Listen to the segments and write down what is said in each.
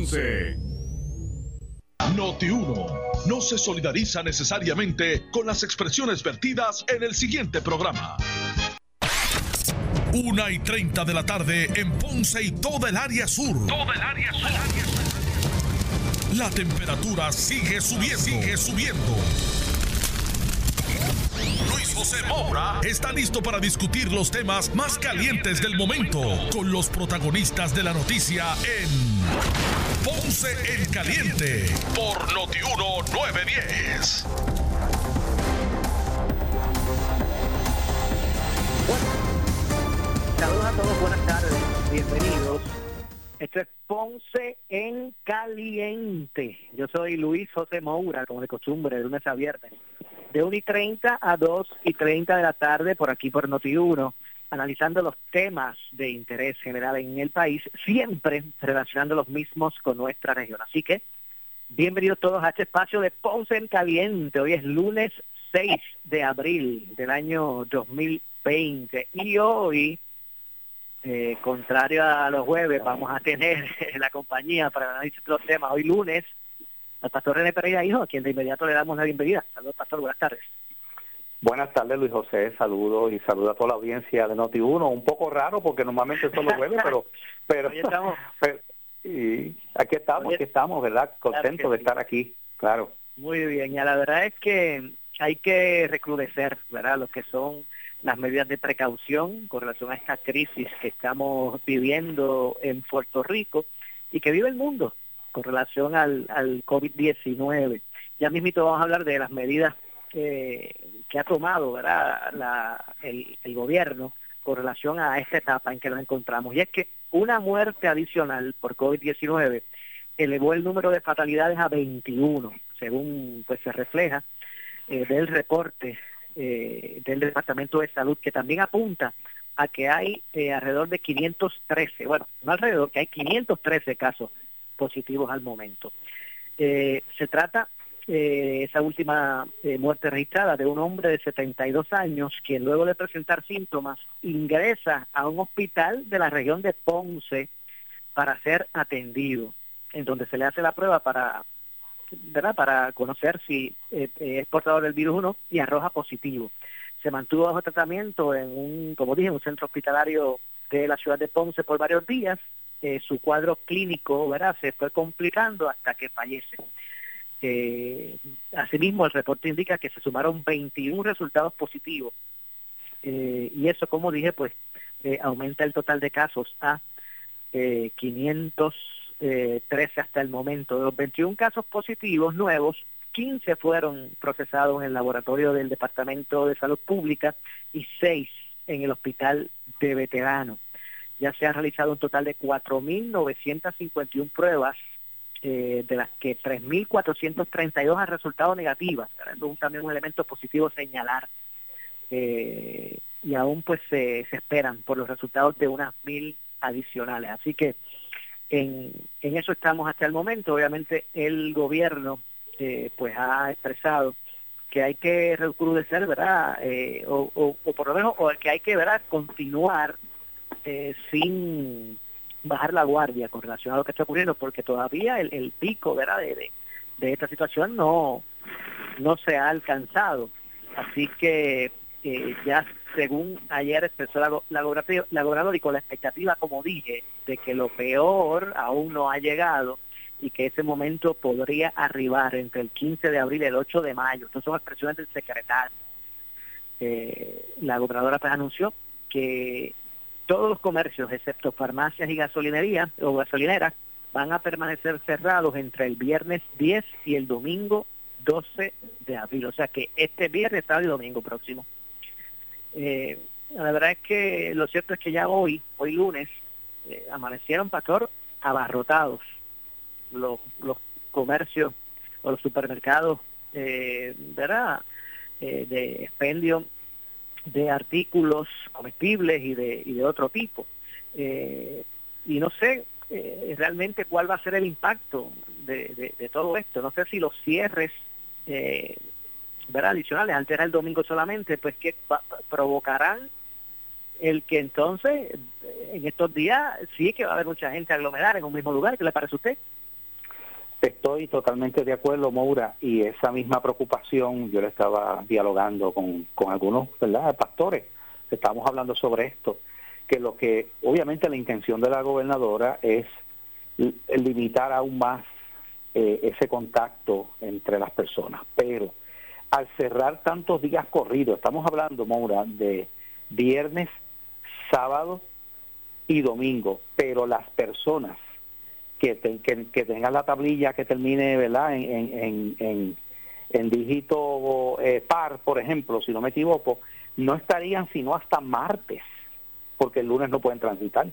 Ponce. Noti 1 no se solidariza necesariamente con las expresiones vertidas en el siguiente programa. Una y 30 de la tarde en Ponce y toda el área sur. Toda el área sur. La temperatura sigue subiendo. Sigue subiendo. Luis José Moura está listo para discutir los temas más calientes del momento con los protagonistas de la noticia en Ponce en Caliente por Notiuno 910. Saludos a todos, buenas tardes, bienvenidos. Esto es Ponce en Caliente. Yo soy Luis José Moura, como de costumbre, de lunes a viernes, de 1 y 30 a 2 y 30 de la tarde por aquí por Noti1, analizando los temas de interés general en el país, siempre relacionando los mismos con nuestra región. Así que, bienvenidos todos a este espacio de Ponce en Caliente. Hoy es lunes 6 de abril del año 2020 y hoy eh, contrario a los jueves, vamos a tener la compañía para analizar los temas. Hoy lunes, al pastor René Pereira Hijo, a quien de inmediato le damos la bienvenida. Saludos, pastor, buenas tardes. Buenas tardes, Luis José. Saludos y saludos a toda la audiencia de Noti1. Un poco raro porque normalmente son los jueves, pero... pero, estamos. y aquí estamos, aquí estamos, ¿verdad? Contentos de estar aquí, claro. Muy bien, y la verdad es que hay que recrudecer, ¿verdad? Los que son las medidas de precaución con relación a esta crisis que estamos viviendo en Puerto Rico y que vive el mundo con relación al, al COVID-19. Ya mismito vamos a hablar de las medidas que ha tomado ¿verdad? La, el, el gobierno con relación a esta etapa en que nos encontramos. Y es que una muerte adicional por COVID-19 elevó el número de fatalidades a 21, según pues se refleja eh, del reporte eh, del Departamento de Salud, que también apunta a que hay eh, alrededor de 513, bueno, no alrededor, que hay 513 casos positivos al momento. Se trata, esa última muerte registrada, de un hombre de 72 años, quien luego de presentar síntomas ingresa a un hospital de la región de Ponce para ser atendido, en donde se le hace la prueba para para conocer si eh, es portador del virus o y arroja positivo. Se mantuvo bajo tratamiento en un, como dije, un centro hospitalario de la ciudad de Ponce por varios días. Eh, su cuadro clínico ¿verdad? se fue complicando hasta que fallece. Eh, asimismo, el reporte indica que se sumaron 21 resultados positivos y eso, como dije, pues aumenta el total de casos a 500 13 eh, hasta el momento. De los 21 casos positivos nuevos, 15 fueron procesados en el laboratorio del Departamento de Salud Pública y 6 en el Hospital de Veteranos. Ya se han realizado un total de 4.951 pruebas, eh, de las que 3.432 han resultado negativas, también un elemento positivo señalar. Eh, y aún pues se, esperan por los resultados de unas mil adicionales. Así que en, eso estamos hasta el momento. Obviamente el gobierno eh, pues ha expresado que hay que recrudecer, ¿verdad? Eh, o, por lo menos, o que hay que, ¿verdad? Continuar sin bajar la guardia con relación a lo que está ocurriendo, porque todavía el, pico, ¿verdad? De, de, esta situación no, no se ha alcanzado. Así que ya según ayer expresó la, la, gobernadora y con la expectativa, como dije, de que lo peor aún no ha llegado y que ese momento podría arribar entre el 15 de abril y el 8 de mayo. Estas son expresiones del secretario. Eh, la gobernadora pues anunció que todos los comercios, excepto farmacias y gasolinerías o gasolineras, van a permanecer cerrados entre el viernes 10 y el domingo 12 de abril. O sea que este viernes, sábado y domingo próximo. Eh, la verdad es que lo cierto es que ya hoy, hoy lunes, eh, amanecieron, pastor, abarrotados los, comercios o los supermercados, eh, ¿verdad? De expendio de artículos comestibles y de, y de otro tipo. y no sé realmente cuál va a ser el impacto de, de, todo esto. No sé si los cierres ¿verdad? adicionales, antes era el domingo solamente, pues que provocarán el que entonces en estos días sí que va a haber mucha gente aglomerada en un mismo lugar, ¿qué le parece a usted? Estoy totalmente de acuerdo, Moura, y esa misma preocupación yo le estaba dialogando con, con algunos ¿verdad? pastores. Estamos hablando sobre esto, que lo que obviamente la intención de la gobernadora es limitar aún más eh, ese contacto entre las personas, pero al cerrar tantos días corridos, estamos hablando, Moura, de viernes, sábado y domingo, pero las personas que, que, tengan la tablilla que termine ¿verdad? en, en, en, dígito eh, par, por ejemplo, si no me equivoco, no estarían sino hasta martes, porque el lunes no pueden transitar.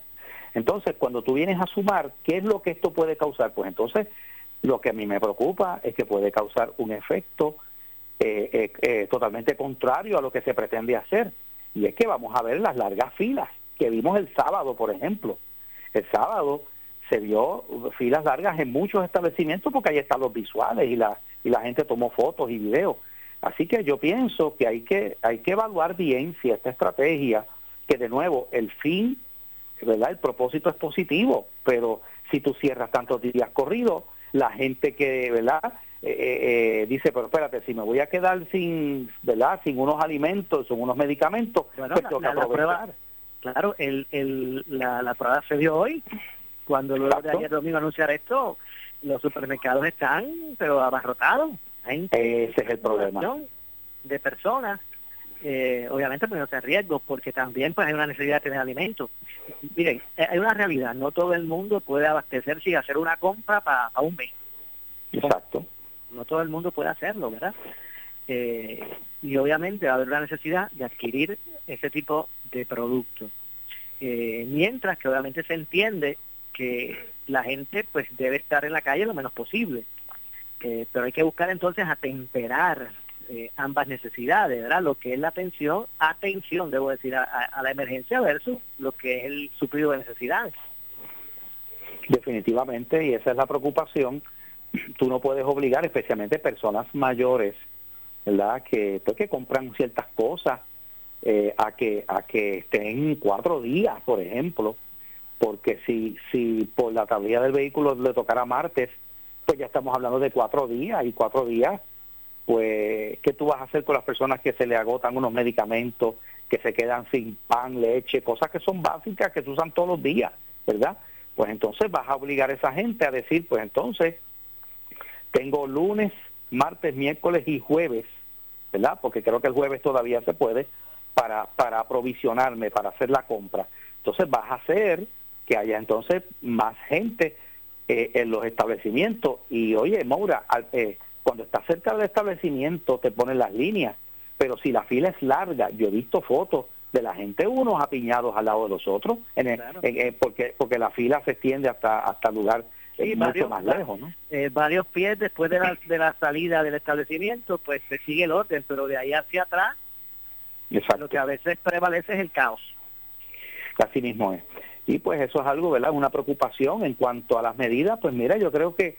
Entonces, cuando tú vienes a sumar, ¿qué es lo que esto puede causar? Pues entonces, lo que a mí me preocupa es que puede causar un efecto eh, eh, eh, totalmente contrario a lo que se pretende hacer. Y es que vamos a ver las largas filas que vimos el sábado, por ejemplo. El sábado se vio filas largas en muchos establecimientos porque ahí están los visuales y la, y la gente tomó fotos y videos. Así que yo pienso que hay que hay que evaluar bien si esta estrategia, que de nuevo el fin, verdad, el propósito es positivo, pero si tú cierras tantos días corridos, la gente que, verdad, eh, eh, eh, dice, pero espérate, si me voy a quedar sin, ¿verdad? Sin unos alimentos, sin unos medicamentos, pues la, prueba, claro, el, el, la, la prueba se dio hoy cuando luego de ayer domingo anunciar esto, los supermercados están, pero abarrotados. Ese es el problema. De personas, eh, obviamente poniéndose en riesgo, porque también pues hay una necesidad de tener alimentos. Miren, eh, hay una realidad, no todo el mundo puede abastecerse y hacer una compra para un mes. Exacto. No todo el mundo puede hacerlo, ¿verdad? Eh, y obviamente va a haber la necesidad de adquirir ese tipo de productos. Eh, mientras que obviamente se entiende que la gente pues debe estar en la calle lo menos posible. Eh, pero hay que buscar entonces atemperar eh, ambas necesidades, ¿verdad? Lo que es la atención, atención, debo decir, a, la emergencia versus lo que es el suplido de necesidades. Definitivamente, y esa es la preocupación. Tú no puedes obligar, especialmente personas mayores, ¿verdad? Que, pues, que compran ciertas cosas eh, a que a que estén cuatro días, por ejemplo, porque si, si por la tablilla del vehículo le tocara martes, pues ya estamos hablando de cuatro días y cuatro días, pues, ¿qué tú vas a hacer con las personas que se le agotan unos medicamentos, que se quedan sin pan, leche, cosas que son básicas, que se usan todos los días, ¿verdad? Pues entonces vas a obligar a esa gente a decir, pues entonces, tengo lunes, martes, miércoles y jueves, ¿verdad? Porque creo que el jueves todavía se puede, para, para aprovisionarme, para hacer la compra. Entonces vas a hacer que haya entonces más gente eh, en los establecimientos. Y oye, Maura, eh, cuando estás cerca del establecimiento te ponen las líneas, pero si la fila es larga, yo he visto fotos de la gente unos apiñados al lado de los otros, en eh, porque porque la fila se extiende hasta hasta lugar mucho más lejos, ¿no? varios pies después de la, de la salida del establecimiento, pues se sigue el orden, pero de ahí hacia atrás, lo que a veces prevalece es el caos. Así mismo es. Y pues eso es algo, ¿verdad? Una preocupación en cuanto a las medidas. Pues mira, yo creo que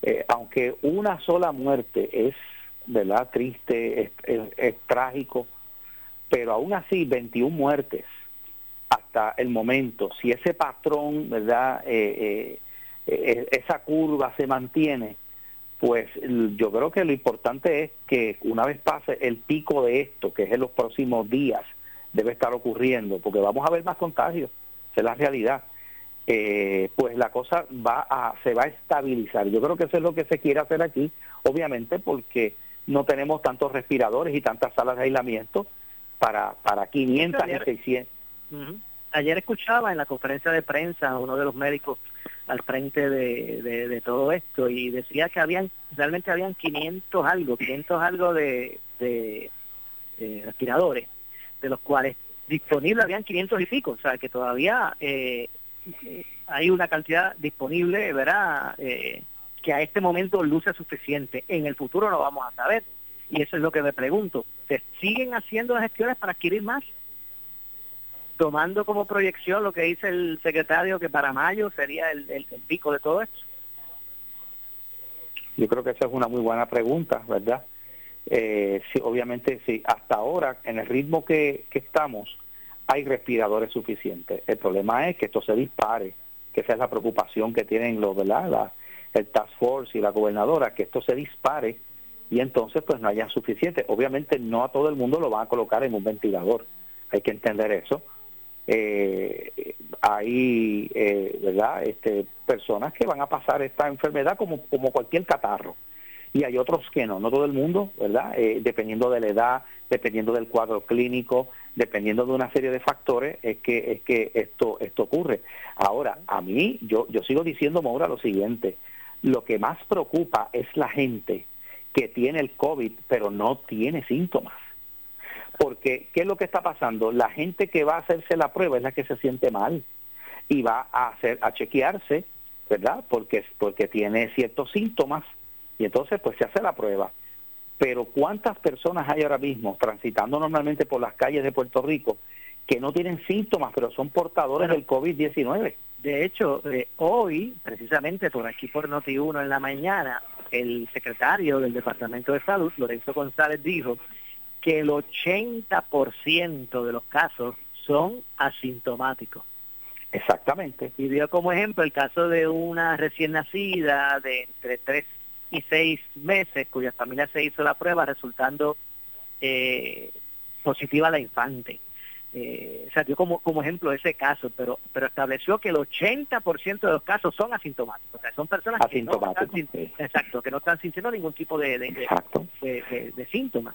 eh, aunque una sola muerte es, ¿verdad? Triste, es, trágico, pero aún así 21 muertes hasta el momento, si ese patrón, ¿verdad? Eh, eh, esa curva se mantiene, pues yo creo que lo importante es que una vez pase el pico de esto, que es en los próximos días, debe estar ocurriendo, porque vamos a ver más contagios es la realidad, eh, pues la cosa va a, se va a estabilizar. Yo creo que eso es lo que se quiere hacer aquí, obviamente porque no tenemos tantos respiradores y tantas salas de aislamiento para, para 500 y 600. Ayer escuchaba en la conferencia de prensa a uno de los médicos al frente de, de, todo esto y decía que habían realmente habían 500 algo, 500 algo de, de respiradores, de los cuales disponible habían 500 y pico, o sea que todavía eh, hay una cantidad disponible, ¿verdad? Eh, que a este momento luce suficiente. En el futuro lo vamos a saber. Y eso es lo que me pregunto. ¿Se siguen haciendo gestiones para adquirir más? Tomando como proyección lo que dice el secretario que para mayo sería el, el pico de todo esto. Yo creo que esa es una muy buena pregunta, ¿verdad? Eh, obviamente, sí, hasta ahora, en el ritmo que, estamos, hay respiradores suficientes. El problema es que esto se dispare, que esa es la preocupación que tienen los, ¿verdad? el Task Force y la gobernadora, que esto se dispare y entonces pues no haya suficiente. Obviamente no a todo el mundo lo van a colocar en un ventilador, hay que entender eso. Eh, hay, eh, ¿verdad? Este, personas que van a pasar esta enfermedad como, como cualquier catarro y hay otros que no, no todo el mundo, ¿verdad? Eh, dependiendo de la edad, dependiendo del cuadro clínico, dependiendo de una serie de factores, es que, es que esto, esto ocurre. Ahora, a mí, yo, yo sigo diciendo, Maura, lo siguiente, lo que más preocupa es la gente que tiene el COVID, pero no tiene síntomas. Porque, ¿qué es lo que está pasando? La gente que va a hacerse la prueba es la que se siente mal y va a hacer a chequearse, ¿verdad? Porque porque tiene ciertos síntomas y entonces pues se hace la prueba. Pero ¿cuántas personas hay ahora mismo transitando normalmente por las calles de Puerto Rico que no tienen síntomas, pero son portadores del COVID-19? De hecho, eh, hoy, precisamente por aquí por Noti1 en la mañana, el secretario del Departamento de Salud, Lorenzo González, dijo que el 80% de los casos son asintomáticos. Exactamente. Y dio como ejemplo el caso de una recién nacida de entre 3 y seis meses, cuya familia se hizo la prueba, resultando eh, positiva la infante. Eh, o sea, dio como, como ejemplo ese caso, pero pero estableció que el 80% de los casos son asintomáticos. O sea, son personas que no están, exacto, que no están sintiendo ningún tipo de, de, de, síntomas.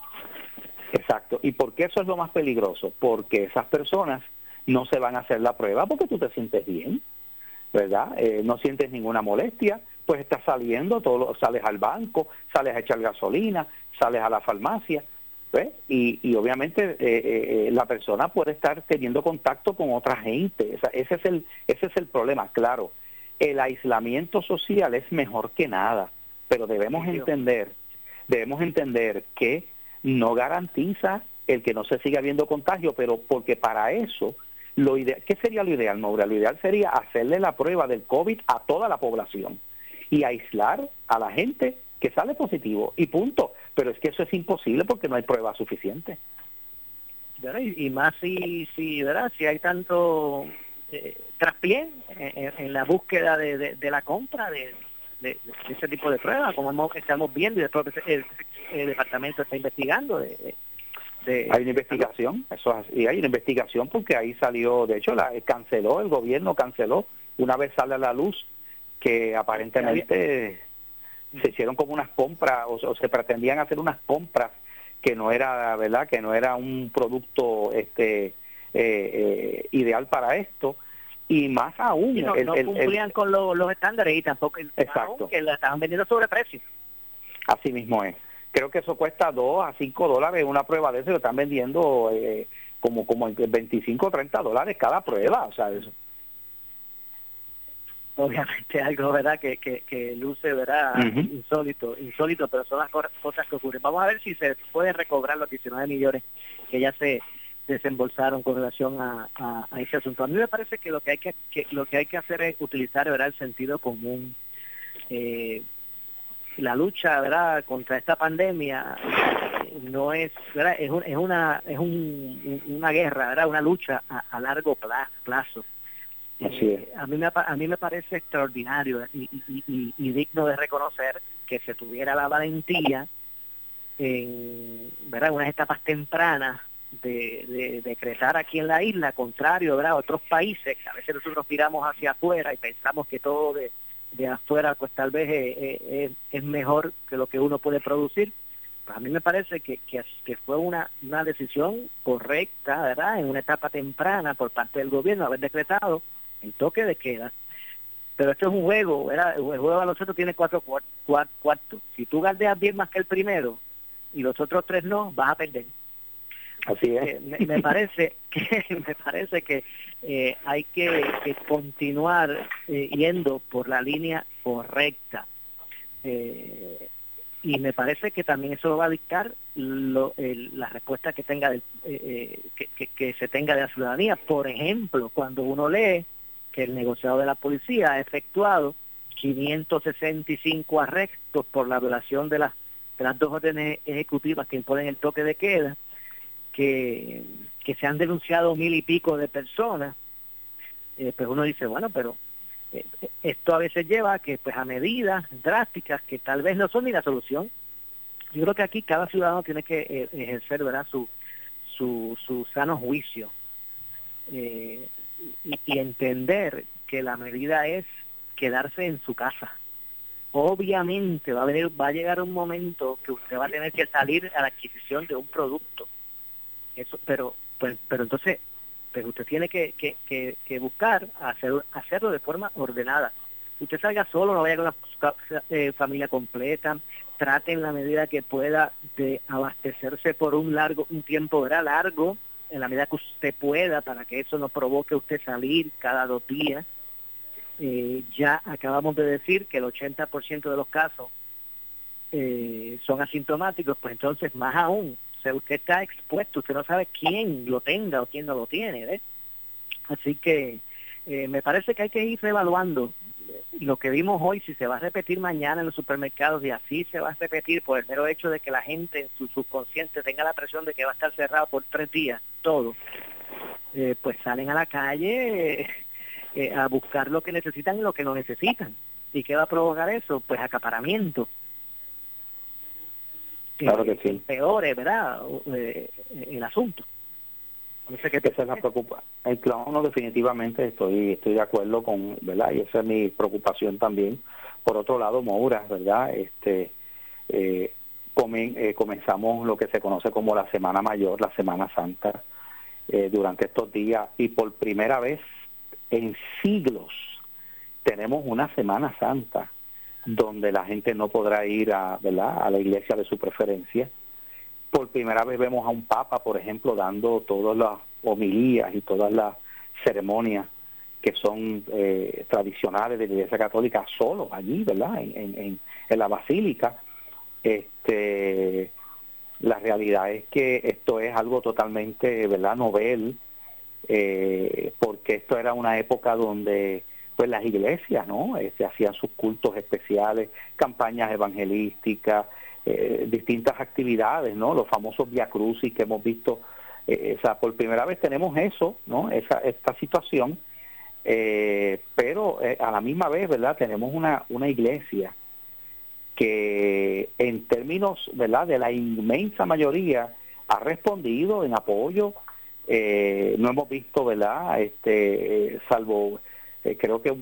Exacto. ¿Y por qué eso es lo más peligroso? Porque esas personas no se van a hacer la prueba porque tú te sientes bien, ¿verdad? Eh, no sientes ninguna molestia, pues estás saliendo, todo, sales al banco, sales a echar gasolina, sales a la farmacia, Y, y obviamente eh, eh, eh, la persona puede estar teniendo contacto con otra gente. ese, es el, ese es el problema, claro. El aislamiento social es mejor que nada, pero debemos entender, debemos entender que no garantiza el que no se siga viendo contagio, pero porque para eso, lo ideal, ¿qué sería lo ideal, Maura? Lo ideal sería hacerle la prueba del COVID a toda la población y aislar a la gente que sale positivo y punto. Pero es que eso es imposible porque no hay pruebas suficientes. Y, más si, si, ¿verdad? si hay tanto eh, traspié en, la búsqueda de, la compra de, ese tipo de pruebas, como estamos viendo y después el, departamento está investigando. De, hay una investigación, eso y hay una investigación porque ahí salió, de hecho, la canceló, el gobierno canceló, una vez sale a la luz que aparentemente se hicieron como unas compras o, se pretendían hacer unas compras que no era verdad que no era un producto este eh, eh, ideal para esto. Y más aún no, cumplían con los estándares y tampoco exacto. que la estaban vendiendo sobre precio así mismo es. Creo que eso cuesta 2 a 5 dólares una prueba de eso lo están vendiendo eh, como como 25 o 30 dólares cada prueba o sea eso obviamente algo verdad que, que, luce verdad insólito insólito pero son las cosas que ocurren. Vamos a ver si se pueden recobrar los 19 millones que ya se desembolsaron con relación a, ese asunto. A mí me parece que lo que hay que, lo que hay que hacer es utilizar verdad el sentido común. Eh, la lucha verdad contra esta pandemia no es verdad es, es una es un, una guerra verdad una lucha a, a largo plazo eh, a, mí me, a mí me parece extraordinario y, digno de reconocer que se tuviera la valentía en ¿verdad? unas etapas tempranas de, decretar aquí en la isla, contrario ¿verdad? a otros países, que a veces nosotros miramos hacia afuera y pensamos que todo de, afuera pues tal vez es, mejor que lo que uno puede producir. Pues a mí me parece que, que, que, fue una, una decisión correcta, ¿verdad? En una etapa temprana por parte del gobierno haber decretado el toque de queda. Pero esto es un juego, el juego de baloncesto tiene cuatro cuartos. Si tú galdeas bien más que el primero y los otros tres no, vas a perder. Así es. Me, parece que me parece que eh, hay que, continuar eh, yendo por la línea correcta. Eh, y me parece que también eso va a dictar la respuesta que tenga que, que, se tenga de la ciudadanía. Por ejemplo, cuando uno lee el negociado de la policía ha efectuado 565 arrestos por la violación de las, las dos órdenes ejecutivas que imponen el toque de queda, que, que se han denunciado mil y pico de personas, eh, pues uno dice, bueno, pero eh, esto a veces lleva a que pues a medidas drásticas que tal vez no son ni la solución. Yo creo que aquí cada ciudadano tiene que eh, ejercer ¿verdad? Su, su, su sano juicio y, entender que la medida es quedarse en su casa. Obviamente va a venir, va a llegar un momento que usted va a tener que salir a la adquisición de un producto. Eso, pero, pues, pero entonces, pero usted tiene que, que, que, buscar hacer, hacerlo de forma ordenada. Usted salga solo, no vaya con la eh, familia completa, trate en la medida que pueda de abastecerse por un largo, un tiempo era largo, en la medida que usted pueda, para que eso no provoque usted salir cada dos días. Eh, ya acabamos de decir que el 80% de los casos eh, son asintomáticos, pues entonces más aún, o usted está expuesto, usted no sabe quién lo tenga o quién no lo tiene, Así que eh, me parece que hay que ir reevaluando lo que vimos hoy, si se va a repetir mañana en los supermercados y así se va a repetir por el mero hecho de que la gente en su subconsciente tenga la presión de que va a estar cerrado por tres días, todo, pues salen a la calle eh, a buscar lo que necesitan y lo que no necesitan. ¿Y qué va a provocar eso? Pues acaparamiento. Claro que sí. Peor, ¿verdad? Eh, el asunto. No sé qué te la preocupa. El no, definitivamente estoy estoy de acuerdo con, ¿verdad? Y esa es mi preocupación también. Por otro lado, Moura, ¿verdad? Este eh, eh, comenzamos lo que se conoce como la Semana Mayor, la Semana Santa, durante estos días y por primera vez en siglos tenemos una Semana Santa donde la gente no podrá ir a, ¿verdad? a la iglesia de su preferencia. Por primera vez vemos a un papa, por ejemplo, dando todas las homilías y todas las ceremonias que son eh, tradicionales de la Iglesia Católica solo allí, ¿verdad? En, la basílica. Este, la realidad es que esto es algo totalmente, ¿verdad? Novel eh, porque esto era una época donde pues las iglesias no este, hacían sus cultos especiales campañas evangelísticas eh, distintas actividades no los famosos via crucis que hemos visto eh, o sea por primera vez tenemos eso no esa esta situación eh, pero a la misma vez verdad tenemos una una iglesia que en términos verdad de la inmensa mayoría ha respondido en apoyo eh, no hemos visto, ¿verdad? Este, salvo, eh, creo que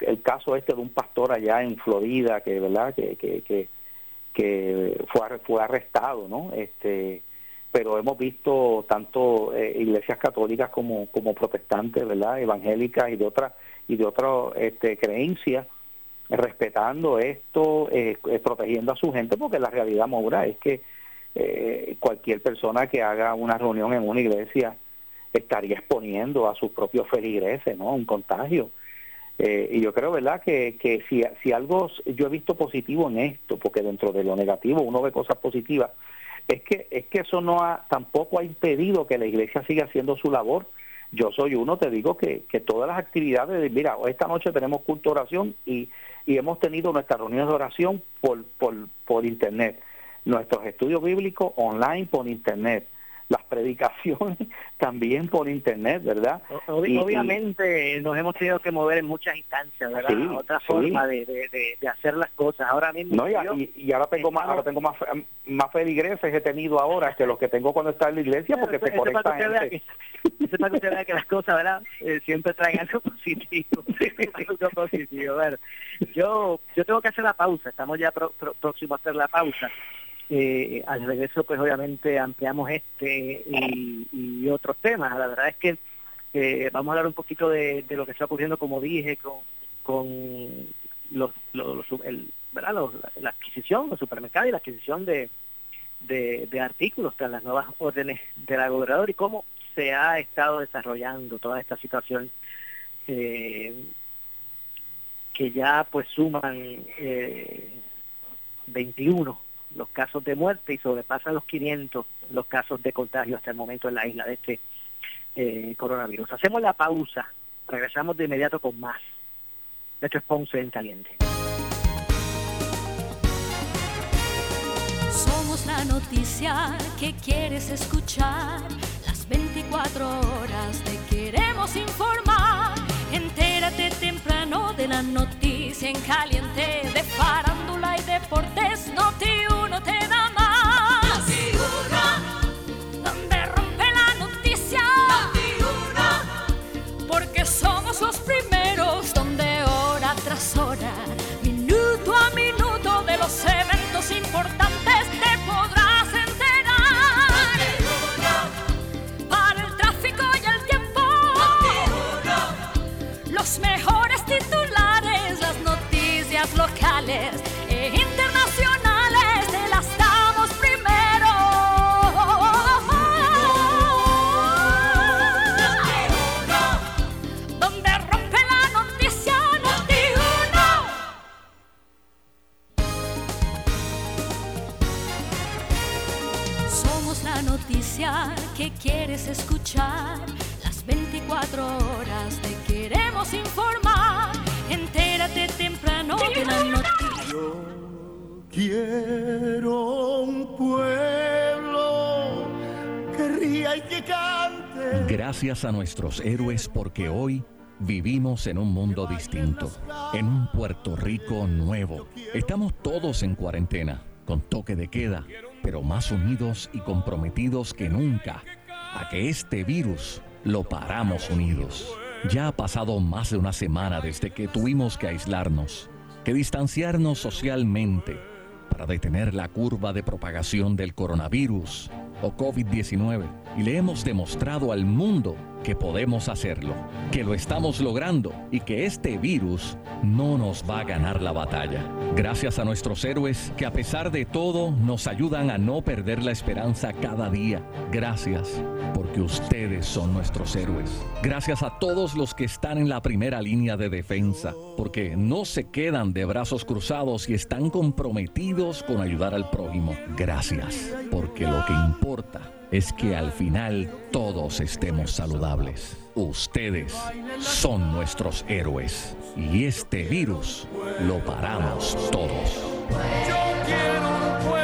el caso este de un pastor allá en Florida, que, ¿verdad? Que, que, que, fue, fue arrestado, ¿no? Este, pero hemos visto tanto eh, iglesias católicas como, como protestantes, ¿verdad? Evangélicas y de otras y de otras este, creencias respetando esto, protegiendo a su gente, porque la realidad, Maura, es que eh, cualquier persona que haga una reunión en una iglesia estaría exponiendo a sus propios feligreses, ¿no? Un contagio. Eh, y yo creo, ¿verdad?, que, que si, si algo yo he visto positivo en esto, porque dentro de lo negativo uno ve cosas positivas, es que, es que eso no ha, tampoco ha impedido que la iglesia siga haciendo su labor. Yo soy uno, te digo que, que todas las actividades, mira, esta noche tenemos culto oración y, y hemos tenido nuestras reuniones de oración por, por, por internet nuestros estudios bíblicos online por internet, predicaciones también por internet, ¿verdad? obviamente nos hemos tenido que mover en muchas instancias, ¿verdad? Otra forma de, de, hacer las cosas. Ahora mismo. No, y, ahora tengo más, ahora tengo más, más feligreses he tenido ahora que los que tengo cuando estaba en la iglesia, porque se conectan. Que, eso para que usted vea que las cosas, ¿verdad? Eh, siempre traen algo positivo. algo positivo. Bueno, yo, yo tengo que hacer la pausa. Estamos ya próximos a hacer la pausa. Eh, al regreso, pues obviamente ampliamos este y, otros temas. La verdad es que eh, vamos a hablar un poquito de, lo que está ocurriendo, como dije, con, con los, la adquisición, los supermercados y la adquisición de, de, artículos tras las nuevas órdenes de la gobernadora y cómo se ha estado desarrollando toda esta situación eh, que ya pues suman eh, 21 los casos de muerte y sobrepasan los 500 los casos de contagio hasta el momento en la isla de este eh, coronavirus. Hacemos la pausa, regresamos de inmediato con más. Esto es Ponce en Caliente. Somos la noticia que quieres escuchar. Las 24 horas te queremos informar Entérate temprano de la noticia en caliente de farándula y deportes. Noti uno te da más. Noti donde rompe la noticia. Noti porque somos los primeros. Donde hora tras hora, minuto a minuto de los eventos locales Gracias a nuestros héroes porque hoy vivimos en un mundo distinto, en un Puerto Rico nuevo. Estamos todos en cuarentena, con toque de queda, pero más unidos y comprometidos que nunca a que este virus lo paramos unidos. Ya ha pasado más de una semana desde que tuvimos que aislarnos, que distanciarnos socialmente para detener la curva de propagación del coronavirus o COVID-19 y le hemos demostrado al mundo que podemos hacerlo, que lo estamos logrando y que este virus no nos va a ganar la batalla. Gracias a nuestros héroes que a pesar de todo nos ayudan a no perder la esperanza cada día. Gracias porque ustedes son nuestros héroes. Gracias a todos los que están en la primera línea de defensa, porque no se quedan de brazos cruzados y están comprometidos con ayudar al prójimo. Gracias porque lo que importa es que al final todos estemos saludables. Ustedes son nuestros héroes y este virus lo paramos todos. Yo quiero un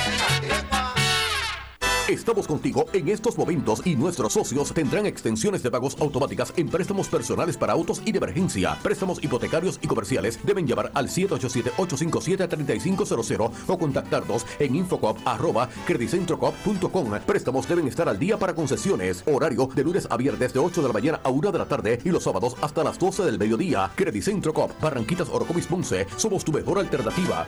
Estamos contigo en estos momentos y nuestros socios tendrán extensiones de pagos automáticas en préstamos personales para autos y de emergencia. Préstamos hipotecarios y comerciales deben llamar al 787-857-3500 o contactarnos en infocop arroba credicentrocop.com. Préstamos deben estar al día para concesiones. Horario de lunes a viernes de 8 de la mañana a 1 de la tarde y los sábados hasta las 12 del mediodía. Credicentro Cop, Barranquitas Orocovis Ponce. Somos tu mejor alternativa.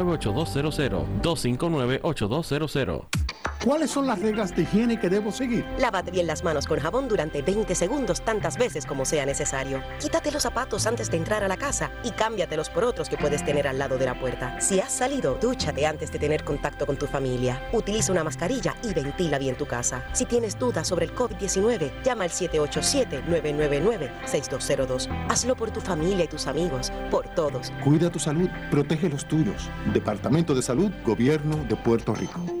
259-8200. ¿Cuáles son las reglas de higiene que debo seguir? Lávate bien las manos con jabón durante 20 segundos tantas veces como sea necesario. Quítate los zapatos antes de entrar a la casa y cámbiatelos por otros que puedes tener al lado de la puerta. Si has salido, dúchate antes de tener contacto con tu familia. Utiliza una mascarilla y ventila bien tu casa. Si tienes dudas sobre el COVID-19, llama al 787-999-6202. Hazlo por tu familia y tus amigos, por todos. Cuida tu salud, protege los tuyos. Departamento de Salud, Gobierno de Puerto Rico.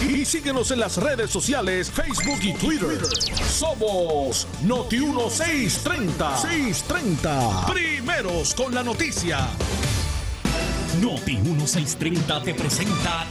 y síguenos en las redes sociales, Facebook y Twitter. Somos Noti 1630. 630. Primeros con la noticia. Noti 1630 te presenta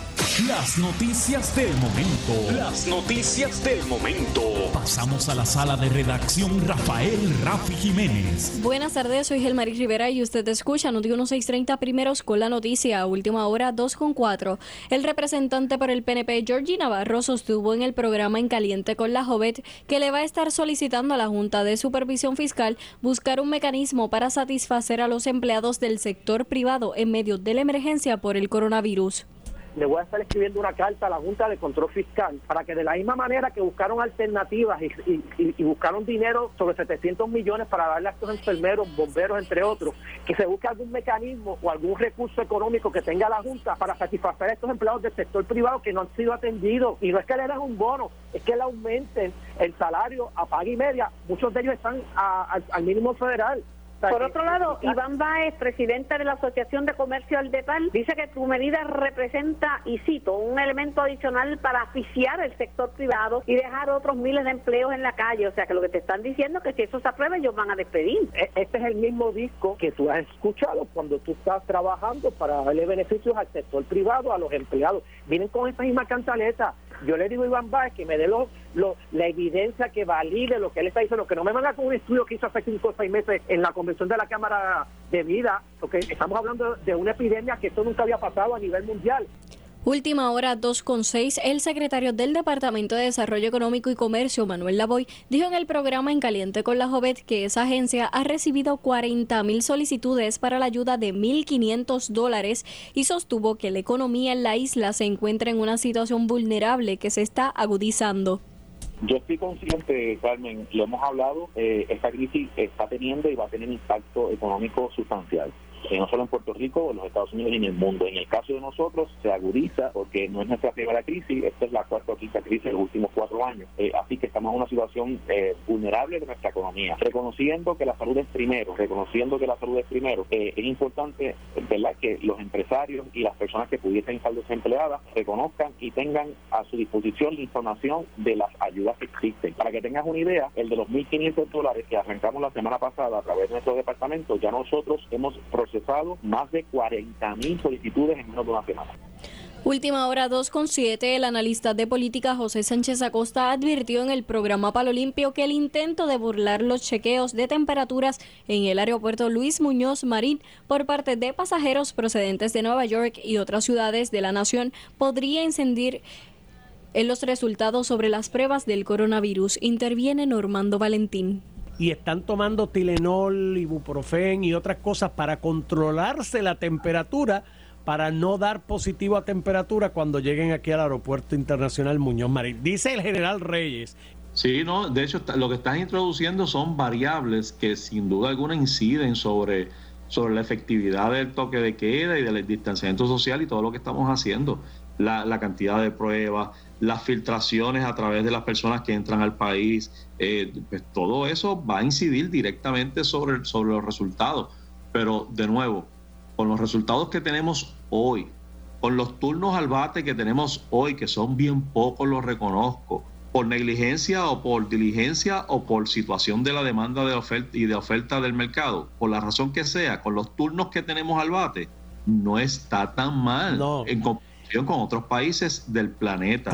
las noticias del momento. Las noticias del momento. Pasamos a la sala de redacción Rafael Rafi Jiménez. Buenas tardes, soy Gelmaris Rivera y usted escucha Noti 1630 primeros con la noticia, última hora 2 con 4. El representante por el PNP, Georgie Navarro, sostuvo en el programa En Caliente con la Jovet que le va a estar solicitando a la Junta de Supervisión Fiscal buscar un mecanismo para satisfacer a los empleados del sector privado en medio de la emergencia por el coronavirus le voy a estar escribiendo una carta a la Junta de Control Fiscal para que de la misma manera que buscaron alternativas y, buscaron dinero sobre 700 millones para darle a estos enfermeros, bomberos, entre otros, que se busque algún mecanismo o algún recurso económico que tenga la Junta para satisfacer a estos empleados del sector privado que no han sido atendidos. Y no es que le den un bono, es que le aumenten el salario a paga y media. Muchos de ellos están al mínimo federal. Por otro lado, Iván Baez, presidente de la Asociación de Comercio Aldepal, dice que tu medida representa, y cito, un elemento adicional para asfixiar el sector privado y dejar otros miles de empleos en la calle. O sea que lo que te están diciendo es que si eso se aprueba, ellos van a despedir. E, este es el mismo disco que tú has escuchado cuando tú estás trabajando para darle beneficios al sector privado, a los empleados. Vienen con esa misma cantaleta. Yo le digo a Iván Baez que me dé los, la evidencia que valide lo que él está diciendo, que no me venga con un estudio que hizo hace cinco o seis meses en la convención de la Cámara de Vida, porque estamos hablando de una epidemia que esto nunca había pasado a nivel mundial. Última hora 2.6, el secretario del Departamento de Desarrollo Económico y Comercio, Manuel Lavoy, dijo en el programa En Caliente con la Jovet que esa agencia ha recibido 40 mil solicitudes para la ayuda de 1.500 dólares y sostuvo que la economía en la isla se encuentra en una situación vulnerable que se está agudizando. Yo estoy consciente, Carmen, lo hemos hablado, eh, esta crisis está teniendo y va a tener impacto económico sustancial. Eh, no solo en Puerto Rico, en los Estados Unidos y en el mundo. En el caso de nosotros se agudiza porque no es nuestra primera crisis, esta es la cuarta o quinta crisis de los últimos cuatro años. Eh, así que estamos en una situación eh, vulnerable de nuestra economía. Reconociendo que la salud es primero, reconociendo que la salud es primero, es importante que los empresarios y las personas que pudiesen estar desempleadas reconozcan y tengan a su disposición la información de las ayudas que existen. Para que tengas una idea, el de los 1.500 dólares que arrancamos la semana pasada a través de nuestro departamento, ya nosotros hemos procesado más de 40 mil solicitudes en menos de una semana. Última hora 2.7, el analista de política José Sánchez Acosta advirtió en el programa Palo Limpio que el intento de burlar los chequeos de temperaturas en el aeropuerto Luis Muñoz Marín por parte de pasajeros procedentes de Nueva York y otras ciudades de la nación podría incendiar en los resultados sobre las pruebas del coronavirus. Interviene Normando Valentín y están tomando Tilenol, ibuprofen y otras cosas para controlarse la temperatura para no dar positivo a temperatura cuando lleguen aquí al aeropuerto internacional Muñoz Marín. Dice el general Reyes. Sí, no, de hecho lo que están introduciendo son variables que sin duda alguna inciden sobre, sobre la efectividad del toque de queda y del distanciamiento social y todo lo que estamos haciendo. La, la cantidad de pruebas, las filtraciones a través de las personas que entran al país, eh, pues todo eso va a incidir directamente sobre, sobre los resultados. Pero de nuevo, con los resultados que tenemos hoy, con los turnos al bate que tenemos hoy, que son bien pocos, los reconozco, por negligencia o por diligencia o por situación de la demanda de oferta y de oferta del mercado, por la razón que sea, con los turnos que tenemos al bate, no está tan mal en comparación con otros países del planeta.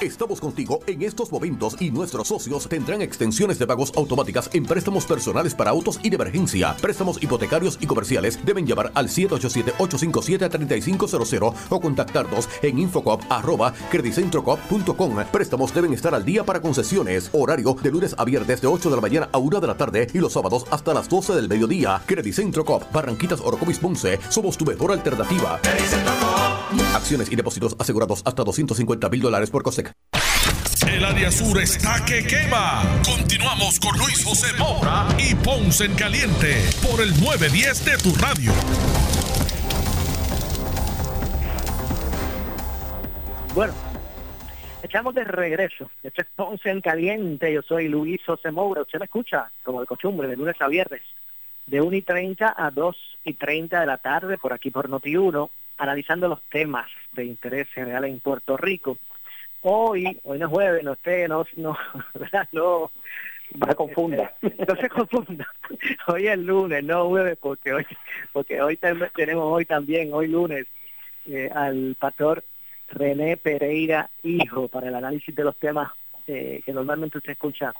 Estamos contigo en estos momentos y nuestros socios tendrán extensiones de pagos automáticas en préstamos personales para autos y de emergencia. Préstamos hipotecarios y comerciales deben llamar al 787-857-3500 o contactarnos en infocop.com. Préstamos deben estar al día para concesiones. Horario de lunes a viernes de 8 de la mañana a 1 de la tarde y los sábados hasta las 12 del mediodía. Credicentro Cop, Barranquitas Orocovis Ponce. Somos tu mejor alternativa. Acciones y depósitos asegurados hasta 250 mil dólares por COSEC. El área sur está que quema. Continuamos con Luis José Moura y Ponce en Caliente por el 910 de tu radio. Bueno, echamos de regreso. Este es Ponce en Caliente. Yo soy Luis José Moura. Usted me escucha, como de costumbre, de lunes a viernes, de 1 y 30 a 2 y 30 de la tarde, por aquí por Noti1, analizando los temas de interés general en Puerto Rico. Hoy, hoy no es jueves, no esté, no, no, ¿verdad? No, no confunda. No se confunda. Hoy es lunes, no jueves, porque hoy, porque hoy tenemos hoy también, hoy lunes, eh, al pastor René Pereira Hijo para el análisis de los temas eh, que normalmente usted escucha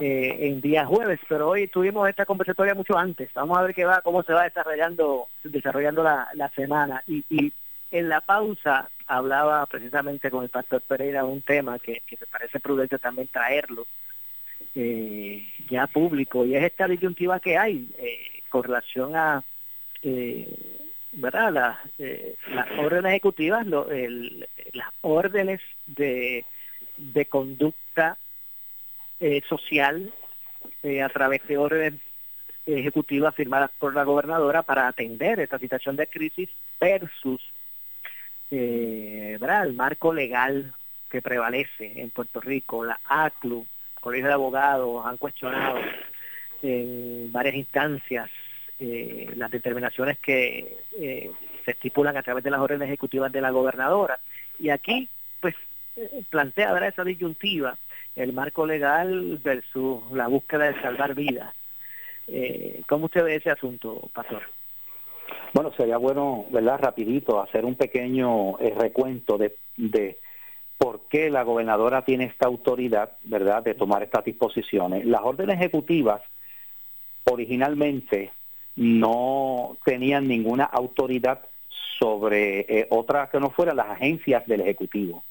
eh, en día jueves, pero hoy tuvimos esta conversatoria mucho antes. Vamos a ver qué va, cómo se va desarrollando, desarrollando la, la semana. Y, y en la pausa hablaba precisamente con el pastor Pereira un tema que, que me parece prudente también traerlo eh, ya público y es esta disyuntiva que hay eh, con relación a eh, verdad las eh, las órdenes ejecutivas lo, el, las órdenes de, de conducta eh, social eh, a través de órdenes ejecutivas firmadas por la gobernadora para atender esta situación de crisis versus eh, el marco legal que prevalece en Puerto Rico, la ACLU, Colegio de Abogados han cuestionado en varias instancias eh, las determinaciones que eh, se estipulan a través de las órdenes ejecutivas de la gobernadora. Y aquí, pues, plantea ¿verdad? esa disyuntiva, el marco legal versus la búsqueda de salvar vidas. Eh, ¿Cómo usted ve ese asunto, Pastor? Bueno, sería bueno, ¿verdad? Rapidito, hacer un pequeño eh, recuento de, de por qué la gobernadora tiene esta autoridad, ¿verdad?, de tomar estas disposiciones. Las órdenes ejecutivas originalmente no tenían ninguna autoridad sobre eh, otras que no fueran las agencias del Ejecutivo.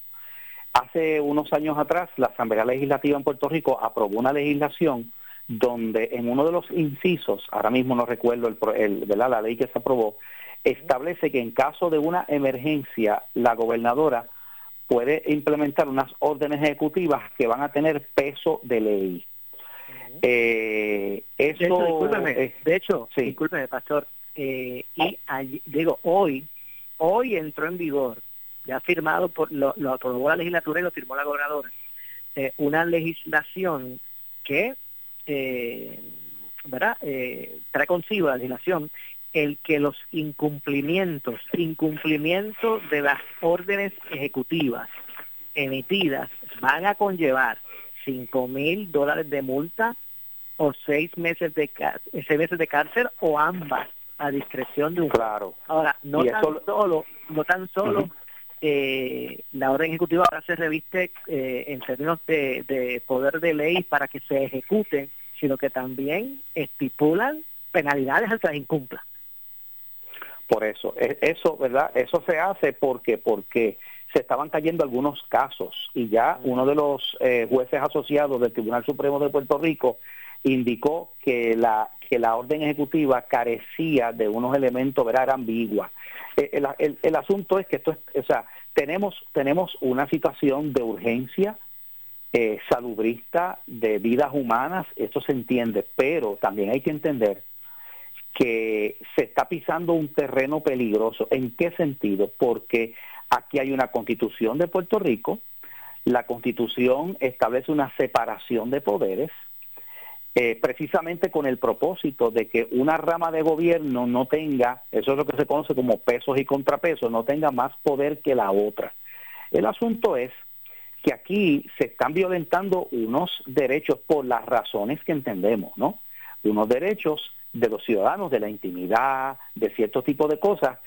Hace unos años atrás, la Asamblea Legislativa en Puerto Rico aprobó una legislación donde en uno de los incisos, ahora mismo no recuerdo el, el, ¿verdad? la ley que se aprobó, establece que en caso de una emergencia, la gobernadora puede implementar unas órdenes ejecutivas que van a tener peso de ley. Eh, eso, de hecho, discúlpeme, eh, de hecho, sí. discúlpeme, pastor, eh, y allí- digo, hoy, hoy entró en vigor, ya firmado por, lo, lo aprobó la legislatura y lo firmó la gobernadora, eh, una legislación que, eh, ¿verdad?, eh, trae consigo la legislación el que los incumplimientos, incumplimiento de las órdenes ejecutivas emitidas van a conllevar cinco mil dólares de multa o seis meses de seis meses de cárcel o ambas a discreción de un claro ahora no Y tan eso- solo no tan solo. Eh, la orden ejecutiva ahora se reviste eh, en términos de, de poder de ley para que se ejecuten sino que también estipulan penalidades al que las incumpla Por eso, e- eso, ¿verdad? Eso se hace porque porque se estaban cayendo algunos casos y ya uno de los eh, jueces asociados del Tribunal Supremo de Puerto Rico indicó que la que la orden ejecutiva carecía de unos elementos, ¿verdad? Era ambigua. El, el- el asunto es que esto es, o sea, tenemos, tenemos una situación de urgencia eh, salubrista de vidas humanas, eso se entiende, pero también hay que entender que se está pisando un terreno peligroso. ¿En qué sentido? Porque aquí hay una constitución de Puerto Rico, la constitución establece una separación de poderes, eh, precisamente con el propósito de que una rama de gobierno no tenga, eso es lo que se conoce como pesos y contrapesos, no tenga más poder que la otra. El asunto es que aquí se están violentando unos derechos por las razones que entendemos, ¿no? Unos derechos de los ciudadanos, de la intimidad, de cierto tipo de cosas,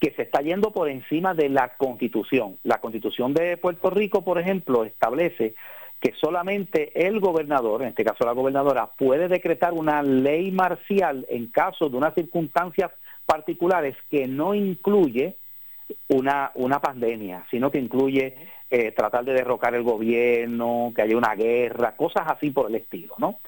que se está yendo por encima de la constitución. La constitución de Puerto Rico, por ejemplo, establece que solamente el gobernador, en este caso la gobernadora, puede decretar una ley marcial en caso de unas circunstancias particulares que no incluye una, una pandemia, sino que incluye eh, tratar de derrocar el gobierno, que haya una guerra, cosas así por el estilo, ¿no?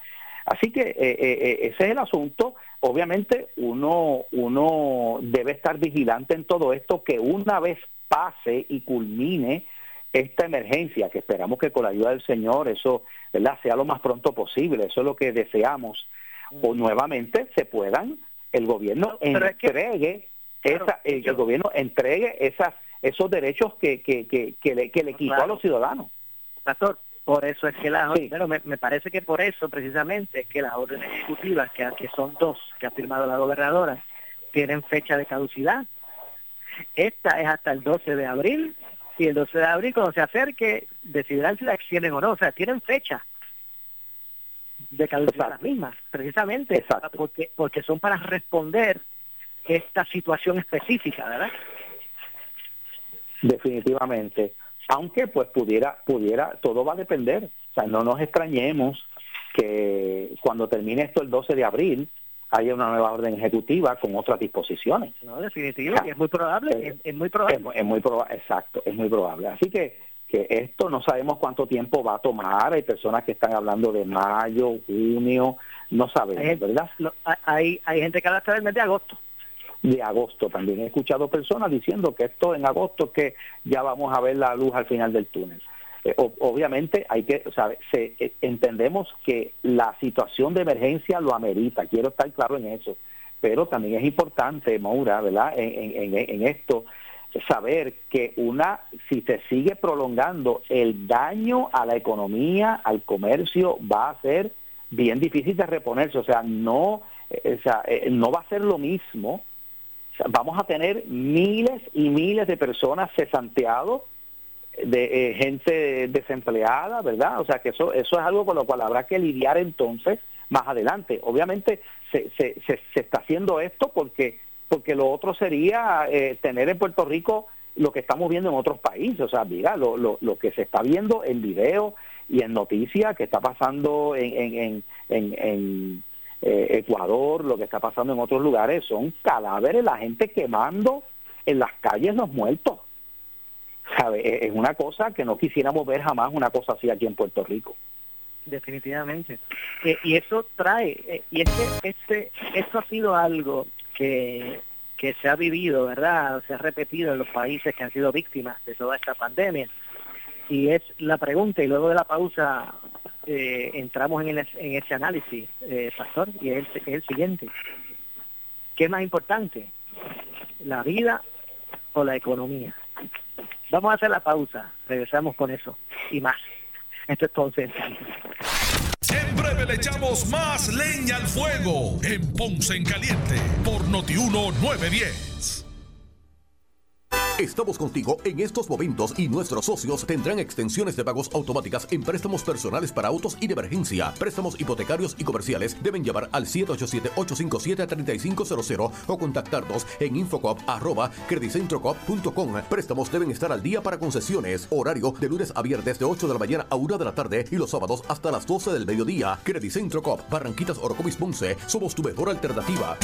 Así que eh, eh, ese es el asunto. Obviamente uno, uno debe estar vigilante en todo esto, que una vez pase y culmine esta emergencia, que esperamos que con la ayuda del Señor eso ¿verdad? sea lo más pronto posible, eso es lo que deseamos, o nuevamente se puedan, el gobierno es que- entregue, el, el gobierno entregue esas esos derechos que, que, que, que le, que le quitó a los ciudadanos. Pastor, por eso es que las pero me, me parece que por eso precisamente es que las órdenes ejecutivas, que, que son dos que ha firmado la gobernadora, tienen fecha de caducidad. Esta es hasta el 12 de abril y el 12 de abril cuando se acerque decidirán si la extienden o no. O sea, tienen fecha de caducidad las mismas, precisamente porque porque son para responder esta situación específica, ¿verdad? Definitivamente. Aunque pues pudiera, pudiera, todo va a depender. O sea, no nos extrañemos que cuando termine esto el 12 de abril haya una nueva orden ejecutiva con otras disposiciones. No, definitivo, y es muy probable, es, es muy probable. Es, es muy probable, exacto, es muy probable. Así que, que esto no sabemos cuánto tiempo va a tomar. Hay personas que están hablando de mayo, junio, no sabemos, Hay- ¿verdad? Lo- hay, hay gente que habla hasta del mes de agosto. de agosto. También he escuchado personas diciendo que esto en agosto que ya vamos a ver la luz al final del túnel. Eh, obviamente hay que, se- eh, entendemos que la situación de emergencia lo amerita, quiero estar claro en eso, pero también es importante, Maura, ¿verdad? En, en- en- esto, saber que una, si se sigue prolongando, el daño a la economía, al comercio, va a ser bien difícil de reponerse, o sea, no, eh, o sea, no va a ser lo mismo vamos a tener miles y miles de personas cesanteados, de eh, gente desempleada, ¿verdad? O sea que eso eso es algo con lo cual habrá que lidiar entonces más adelante. Obviamente se, se, se, se está haciendo esto porque porque lo otro sería eh, tener en Puerto Rico lo que estamos viendo en otros países. O sea, mira, lo, lo, lo que se está viendo en video y en noticias que está pasando en, en, en, en, eh, Ecuador, lo que está pasando en otros lugares, son cadáveres, la gente quemando en las calles los muertos. ¿Sabe? Es una cosa que no quisiéramos ver jamás una cosa así aquí en Puerto Rico. definitivamente. Eh, y eso trae, eh, y es que este, esto ha sido algo que, que se ha vivido, ¿verdad? Se ha repetido en los países que han sido víctimas de toda esta pandemia. Y es la pregunta, y luego de la pausa eh, entramos en, el- ese análisis, Pastor, y es el, es el siguiente. ¿Qué es más importante? ¿La vida o la economía? Vamos a hacer la pausa, regresamos con eso y más. Esto es todo Central. En breve le echamos más leña al fuego en Ponce en Caliente por Notiuno 910. Estamos contigo en estos momentos y nuestros socios tendrán extensiones de pagos automáticas en préstamos personales para autos y de emergencia. Préstamos hipotecarios y comerciales deben llamar al 787-857-3500 o contactarnos en infocop arroba credicentrocop.com. Préstamos deben estar al día para concesiones. Horario de lunes a viernes de 8 de la mañana a 1 de la tarde y los sábados hasta las 12 del mediodía. Credicentro Cop, Barranquitas Orocovis Ponce. Somos tu mejor alternativa.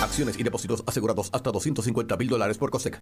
Acciones y depósitos asegurados hasta 250 mil dólares por COSEC.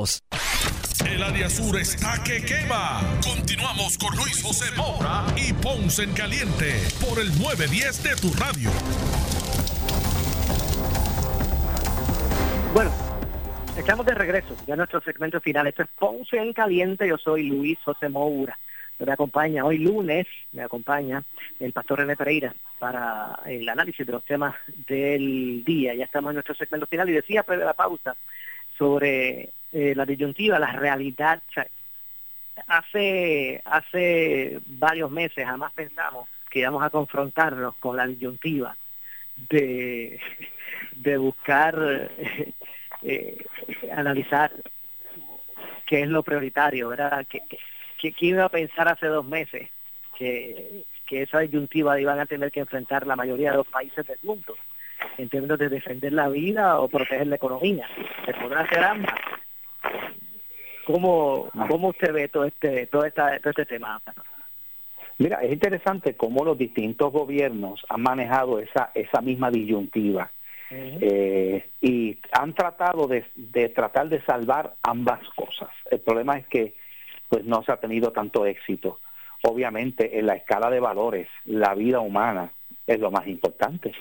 El área sur está que quema. Continuamos con Luis José Moura y Ponce en Caliente por el 910 de tu radio. Bueno, estamos de regreso ya en nuestro segmento final. Esto es Ponce en Caliente. Yo soy Luis José Moura. Me acompaña hoy lunes, me acompaña el pastor René Pereira para el análisis de los temas del día. Ya estamos en nuestro segmento final y decía pues de la pausa sobre eh, la disyuntiva, la realidad. hace, hace varios meses jamás pensamos que íbamos a confrontarnos con la disyuntiva de, de buscar eh, analizar qué es lo prioritario, ¿verdad? ¿Qué, qué, iba a pensar hace dos meses que, que esa disyuntiva iban a tener que enfrentar la mayoría de los países del mundo en términos de defender la vida o proteger la economía? ¿Se podrá hacer ambas? ¿Cómo, cómo usted ve todo este, todo, esta, todo este tema? Mira, es interesante cómo los distintos gobiernos han manejado esa, esa misma disyuntiva. Eh, y han tratado de, tratar de salvar ambas cosas. El problema es que pues no se ha tenido tanto éxito. Obviamente en la escala de valores la vida humana es lo más importante,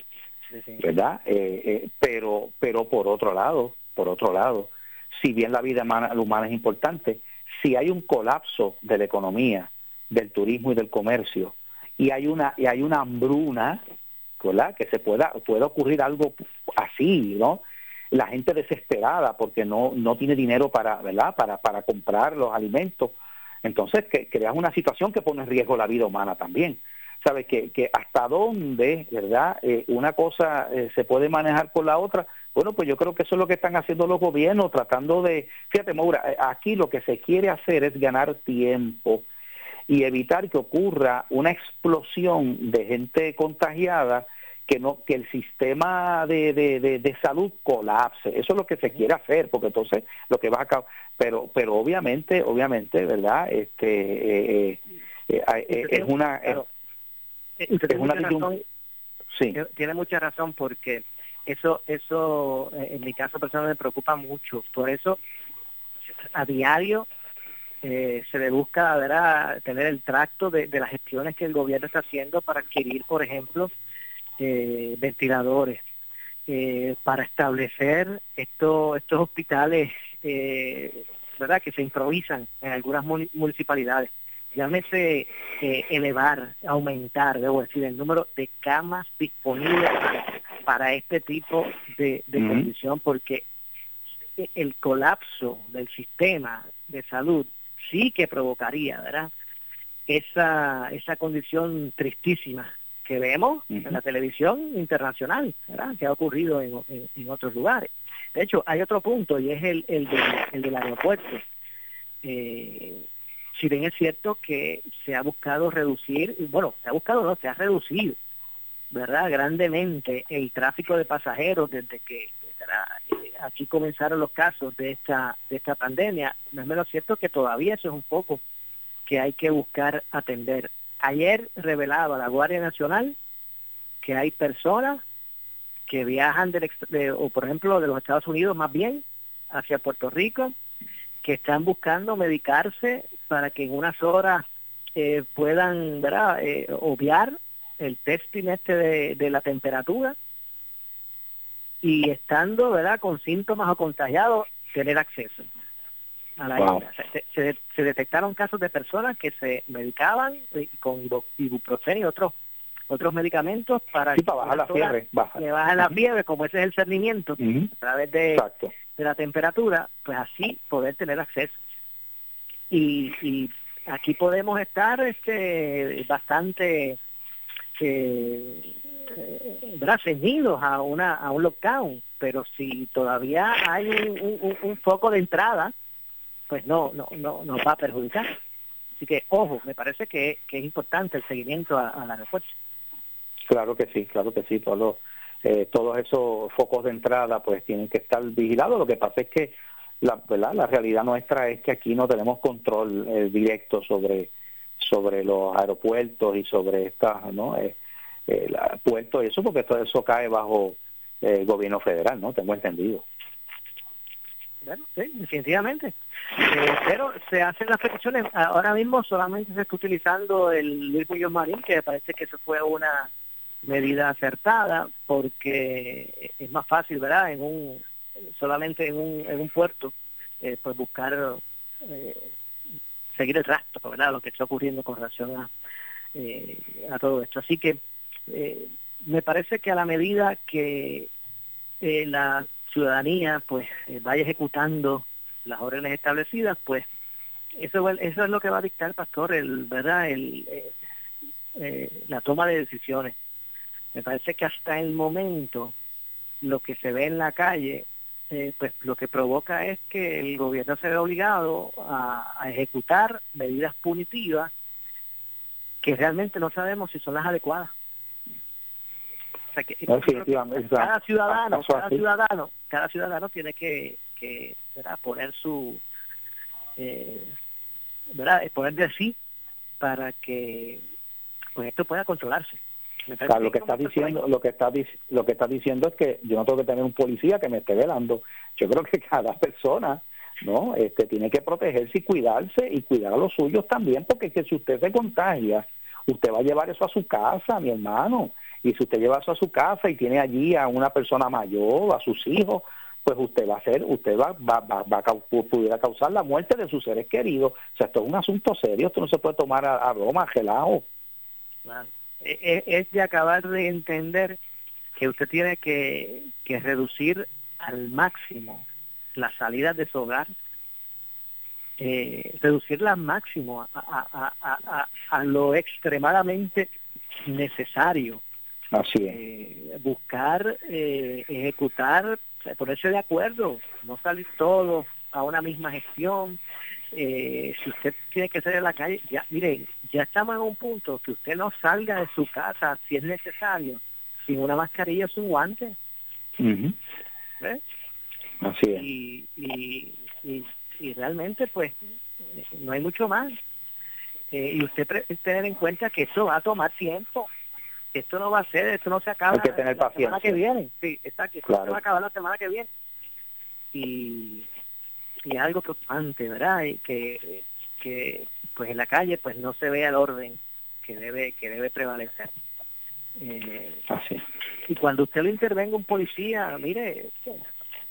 ¿verdad? Eh, eh, pero pero por otro lado, por otro lado, si bien la vida humana, es importante, si hay un colapso de la economía, del turismo y del comercio y hay una y hay una hambruna ¿verdad? Que se pueda, pueda ocurrir algo así, ¿no? La gente desesperada porque no, no tiene dinero para, ¿verdad? Para, para comprar los alimentos. Entonces, que creas una situación que pone en riesgo la vida humana también. ¿Sabes? Que, que hasta dónde, ¿verdad? Eh, una cosa eh, se puede manejar por la otra. Bueno, pues yo creo que eso es lo que están haciendo los gobiernos, tratando de... Fíjate, Maura, eh, aquí lo que se quiere hacer es ganar tiempo y evitar que ocurra una explosión de gente contagiada que no que el sistema de, de, salud colapse. Eso es lo que se quiere hacer porque entonces lo que va a acabar pero pero obviamente obviamente verdad este eh, eh, eh, es una es, una razón, sí. tiene mucha razón porque eso eso en mi caso personal me preocupa mucho por eso a diario eh, se le busca tener el tracto de, las gestiones que el gobierno está haciendo para adquirir, por ejemplo, eh, ventiladores, eh, para establecer estos, estos hospitales ¿verdad? que se improvisan en algunas municipalidades. Llámese elevar, aumentar, debo decir, el número de camas disponibles para, este tipo de, condición, porque el colapso del sistema de salud sí que provocaría, ¿verdad? Esa, esa condición tristísima que vemos en la televisión internacional, ¿verdad? Que ha ocurrido en, en, otros lugares. De hecho, hay otro punto y es el, el, el del aeropuerto. Eh, si bien es cierto que se ha buscado reducir, bueno, se ha buscado, no, se ha reducido, ¿verdad? Grandemente el tráfico de pasajeros desde que aquí comenzaron los casos de esta, de esta pandemia, no es menos cierto que todavía eso es un poco que hay que buscar atender. Ayer revelaba la Guardia Nacional que hay personas que viajan del, o por ejemplo de los Estados Unidos más bien hacia Puerto Rico, que están buscando medicarse para que en unas horas eh, puedan ¿verdad? Eh, obviar el testing este de, de la temperatura y estando, ¿verdad?, con síntomas o contagiados, tener acceso a la se, se, detectaron casos de personas que se medicaban eh, con ibuprofeno y otros otros medicamentos para, sí, para bajar la fiebre. Baja. Que baja la fiebre, como ese es el cernimiento, a través de, de la temperatura, pues así poder tener acceso. Y, y aquí podemos estar este bastante ¿verdad? ceñidos a, una, a un lockdown pero si todavía hay un, foco de entrada, pues no, no, no nos va a perjudicar. Así que, ojo, me parece que, es importante el seguimiento a, la aeropuerto. Claro que sí, claro que sí, todos eh, todos esos focos de entrada pues tienen que estar vigilados. Lo que pasa es que la, ¿verdad? la realidad nuestra es que aquí no tenemos control eh, directo sobre sobre los aeropuertos y sobre estas, ¿no? Eh, eh puertos y eso, porque todo eso cae bajo el gobierno federal, ¿no? Tengo entendido. Bueno, sí, definitivamente. Eh, pero se hacen las peticiones. Ahora mismo solamente se está utilizando el Luis Muñoz Marín, que parece que eso fue una medida acertada, porque es más fácil, ¿verdad? En un solamente en un, en un puerto, eh, pues buscar eh, seguir el rastro, ¿verdad? Lo que está ocurriendo con relación a, eh, a todo esto. Así que me parece que a la medida que la ciudadanía pues vaya ejecutando las órdenes establecidas, pues eso, eso es lo que va a dictar, pastor, el, ¿verdad? El, la toma de decisiones. Me parece que hasta el momento lo que se ve en la calle eh, pues lo que provoca es que el gobierno se ve obligado a, ejecutar medidas punitivas que realmente no sabemos si son las adecuadas. O sea que, cada ciudadano, cada ciudadano, cada ciudadano tiene que, que poner su eh, ¿verdad? poner de sí para que pues esto pueda controlarse lo que está diciendo, lo que está lo que está diciendo es que yo no tengo que tener un policía que me esté velando. Yo creo que cada persona, ¿no? Este tiene que protegerse y cuidarse y cuidar a los suyos también, porque que si usted se contagia, usted va a llevar eso a su casa, mi hermano. Y si usted lleva eso a su casa y tiene allí a una persona mayor, a sus hijos, pues usted va a hacer, usted va, va, va, va a pudiera causar la muerte de sus seres queridos. O sea, esto es un asunto serio, esto no se puede tomar a, a broma, gelado. E, es de acabar de entender que usted tiene que, que reducir al máximo las salidas de su hogar, eh, reducirla al máximo a, a, a, lo extremadamente necesario. Así eh, buscar, eh, ejecutar, ponerse de acuerdo, no salir todos a una misma gestión, eh, si usted tiene que salir a la calle, ya, miren, ya estamos en un punto que usted no salga de su casa si es necesario, sin una mascarilla o un guante. Así es. Y, y, y, realmente, pues, no hay mucho más. Eh, y usted tener en cuenta que eso va a tomar tiempo. Esto no va a ser, esto no se acaba hay que tener la semana que viene. Sí, exacto. Esto se va a acabar la semana que viene. Y, y algo preocupante, ¿verdad? Y que, que pues en la calle pues no se vea el orden que debe que debe prevalecer. Eh, y cuando usted lo intervenga un policía, mire,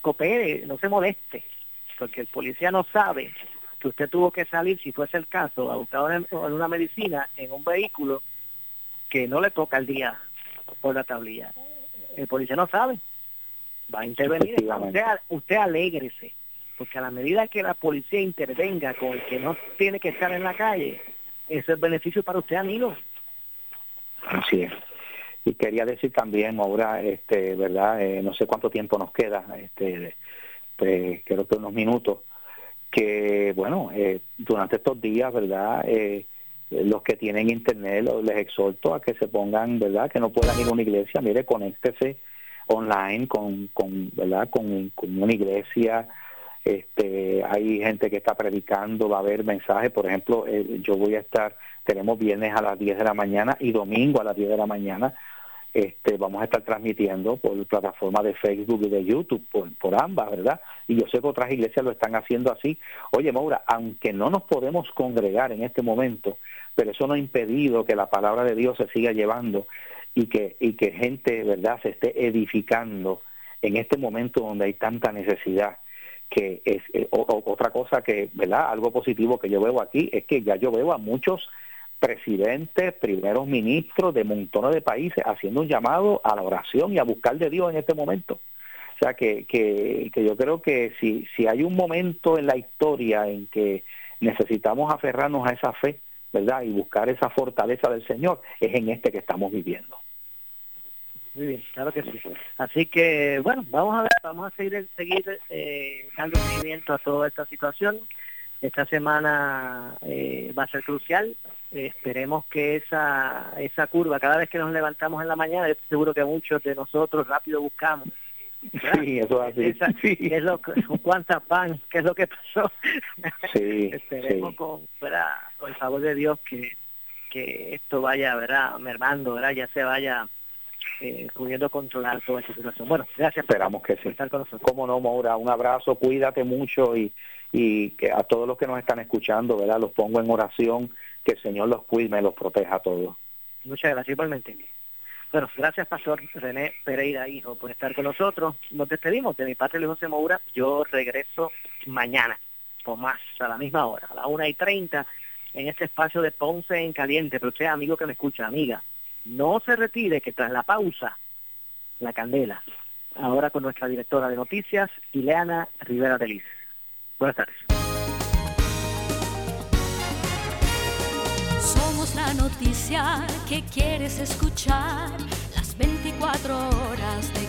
coopere, no se moleste, porque el policía no sabe que usted tuvo que salir, si fuese el caso, a buscar en una medicina en un vehículo que no le toca el día por la tablilla. El policía no sabe. Va a intervenir. Usted, usted alégrese porque a la medida que la policía intervenga con el que no tiene que estar en la calle, eso es beneficio para usted, amigo. Así es. Y quería decir también, Maura, este, ¿verdad? Eh, no sé cuánto tiempo nos queda, este, pues, creo que unos minutos, que, bueno, eh, durante estos días, ¿verdad? Eh, los que tienen internet, les exhorto a que se pongan, ¿verdad? Que no puedan ir a una iglesia, mire, conéctese online con, con ¿verdad? Con, con una iglesia, este, hay gente que está predicando, va a haber mensajes, por ejemplo, eh, yo voy a estar, tenemos viernes a las 10 de la mañana y domingo a las 10 de la mañana, este, vamos a estar transmitiendo por plataforma de Facebook y de YouTube, por, ambas, ¿verdad? Y yo sé que otras iglesias lo están haciendo así. Oye, Maura, aunque no nos podemos congregar en este momento, pero eso no ha impedido que la palabra de Dios se siga llevando y que gente, ¿verdad?, se esté edificando en este momento donde hay tanta necesidad que es eh, otra cosa que, ¿verdad? Algo positivo que yo veo aquí es que ya yo veo a muchos presidentes, primeros ministros de montones de países haciendo un llamado a la oración y a buscar de Dios en este momento. O sea que, que, que yo creo que si, si hay un momento en la historia en que necesitamos aferrarnos a esa fe, ¿verdad? Y buscar esa fortaleza del Señor, es en este que estamos viviendo. Muy bien, claro que sí. Así que, bueno, vamos a ver, vamos a seguir, seguir eh, dando seguimiento a toda esta situación. Esta semana eh, va a ser crucial. esperemos que esa, esa curva, cada vez que nos levantamos en la mañana, seguro que muchos de nosotros rápido buscamos. Sí, eso es así. ¿Qué es lo, ¿Cuántas van? ¿Qué es lo que pasó? Sí, esperemos sí. con, ¿verdad? con el favor de Dios que, que esto vaya, ¿verdad? mermando, ¿verdad? ya se vaya eh, pudiendo controlar toda esta situación. Bueno, gracias. Esperamos que sí. estar con nosotros. Cómo no, Maura, un abrazo, cuídate mucho y, y que a todos los que nos están escuchando, ¿verdad? Los pongo en oración, que el Señor los cuide los proteja a todos. Muchas gracias, igualmente. Bueno, gracias, Pastor René Pereira, hijo, por estar con nosotros. Nos despedimos de mi padre Luis José Moura. Yo regreso mañana, o más, a la misma hora, a la una y treinta, en este espacio de Ponce en Caliente. Pero usted, amigo que me escucha, amiga, no se retire, que tras la pausa, la candela. Ahora con nuestra directora de noticias, Ileana Rivera Delis. Buenas tardes. Somos la noticia que quieres escuchar las 24 horas de